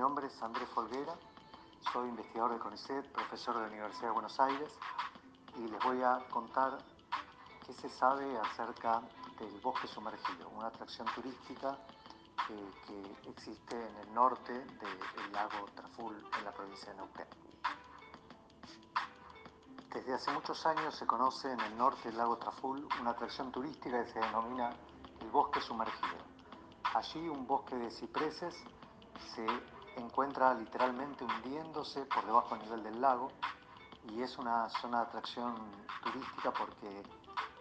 nombre es Andrés Folguera, soy investigador de CONICET, profesor de la Universidad de Buenos Aires y les voy a contar qué se sabe acerca del bosque sumergido, una atracción turística eh, que existe en el norte del lago Traful en la provincia de Neuquén. Desde hace muchos años se conoce en el norte del lago Traful una atracción turística que se denomina el bosque sumergido. Allí un bosque de cipreses se encuentra literalmente hundiéndose por debajo del nivel del lago y es una zona de atracción turística porque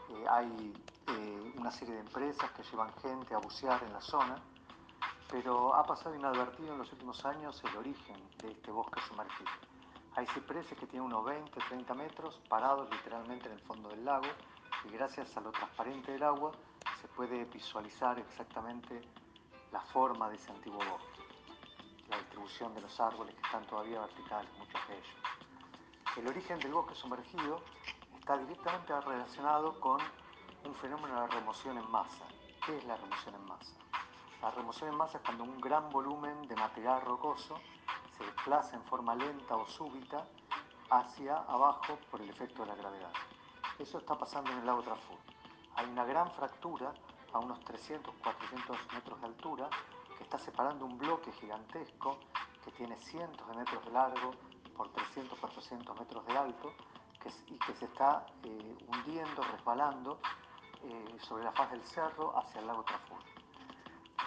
eh, hay eh, una serie de empresas que llevan gente a bucear en la zona, pero ha pasado inadvertido en los últimos años el origen de este bosque sumergido. Hay cipreses que tienen unos 20, 30 metros parados literalmente en el fondo del lago y gracias a lo transparente del agua se puede visualizar exactamente la forma de ese antiguo bosque, la distribución de los árboles que están todavía verticales, muchos de ellos. El origen del bosque sumergido está directamente relacionado con un fenómeno de remoción en masa. ¿Qué es la remoción en masa? La remoción en masa es cuando un gran volumen de material rocoso se desplaza en forma lenta o súbita hacia abajo por el efecto de la gravedad. Eso está pasando en el lago Traful. Hay una gran fractura a unos 300, 400 metros de altura está separando un bloque gigantesco que tiene cientos de metros de largo por 300, 400 metros de alto y que se está eh, hundiendo, resbalando eh, sobre la faz del cerro hacia el lago Traful.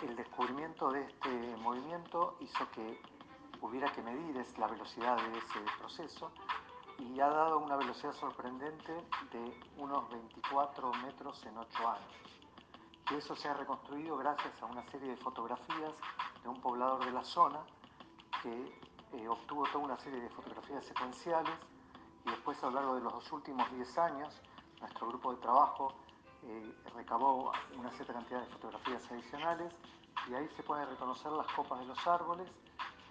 El descubrimiento de este movimiento hizo que hubiera que medir la velocidad de ese proceso y ha dado una velocidad sorprendente de unos 24 metros en 8 años. Y eso se ha reconstruido gracias a una serie de fotografías de un poblador de la zona que eh, obtuvo toda una serie de fotografías secuenciales y después a lo largo de los dos últimos 10 años nuestro grupo de trabajo eh, recabó una cierta cantidad de fotografías adicionales y ahí se pueden reconocer las copas de los árboles,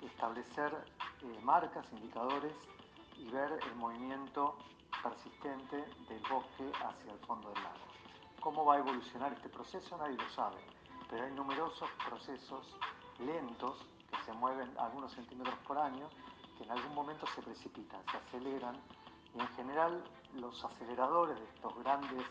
establecer eh, marcas, indicadores y ver el movimiento persistente del bosque hacia el fondo del lago. ¿Cómo va a evolucionar este proceso? Nadie lo sabe, pero hay numerosos procesos lentos que se mueven algunos centímetros por año que en algún momento se precipitan, se aceleran y en general los aceleradores de estos grandes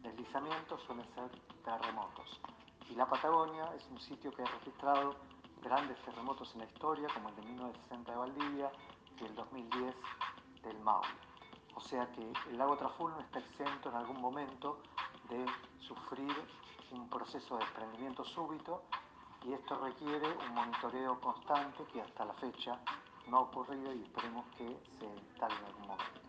deslizamientos suelen ser terremotos. Y la Patagonia es un sitio que ha registrado grandes terremotos en la historia, como el de 1960 de Valdivia y el 2010 del Maule. O sea que el lago Traful no está exento en algún momento de sufrir un proceso de desprendimiento súbito y esto requiere un monitoreo constante que hasta la fecha no ha ocurrido y esperemos que se instale en algún momento.